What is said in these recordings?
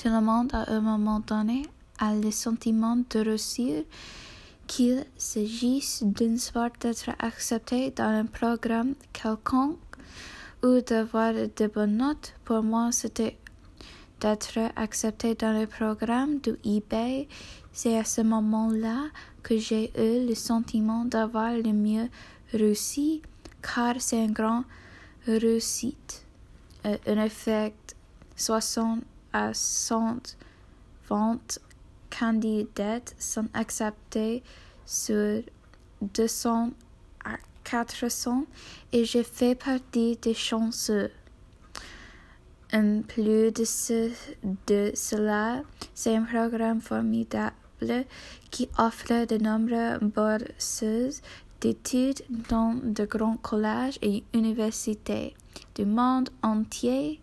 Tout le monde, à un moment donné, a le sentiment de réussir, qu'il s'agisse d'une sorte d'être accepté dans un programme quelconque ou d'avoir de bonnes notes. Pour moi, c'était d'être accepté dans le programme du eBay. C'est à ce moment-là que j'ai eu le sentiment d'avoir le mieux réussi, car c'est une grande réussite. Euh, un effet 60 à 100 ventes candidates sont acceptées sur 200 à 400 et je fais partie des chanceux. En plus de, ce, de cela, c'est un programme formidable qui offre de nombreuses bourses d'études dans de grands collèges et universités du monde entier.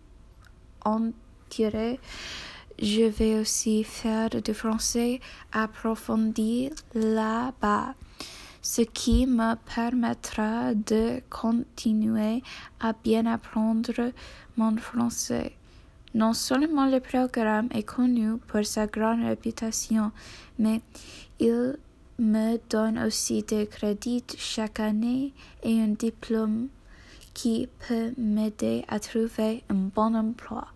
Je vais aussi faire du français approfondi là-bas, ce qui me permettra de continuer à bien apprendre mon français. Non seulement le programme est connu pour sa grande réputation, mais il me donne aussi des crédits chaque année et un diplôme qui peut m'aider à trouver un bon emploi.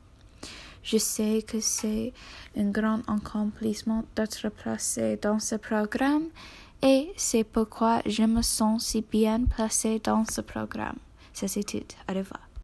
Je sais que c'est un grand accomplissement d'être placé dans ce programme et c'est pourquoi je me sens si bien placé dans ce programme. Ces études. Au revoir.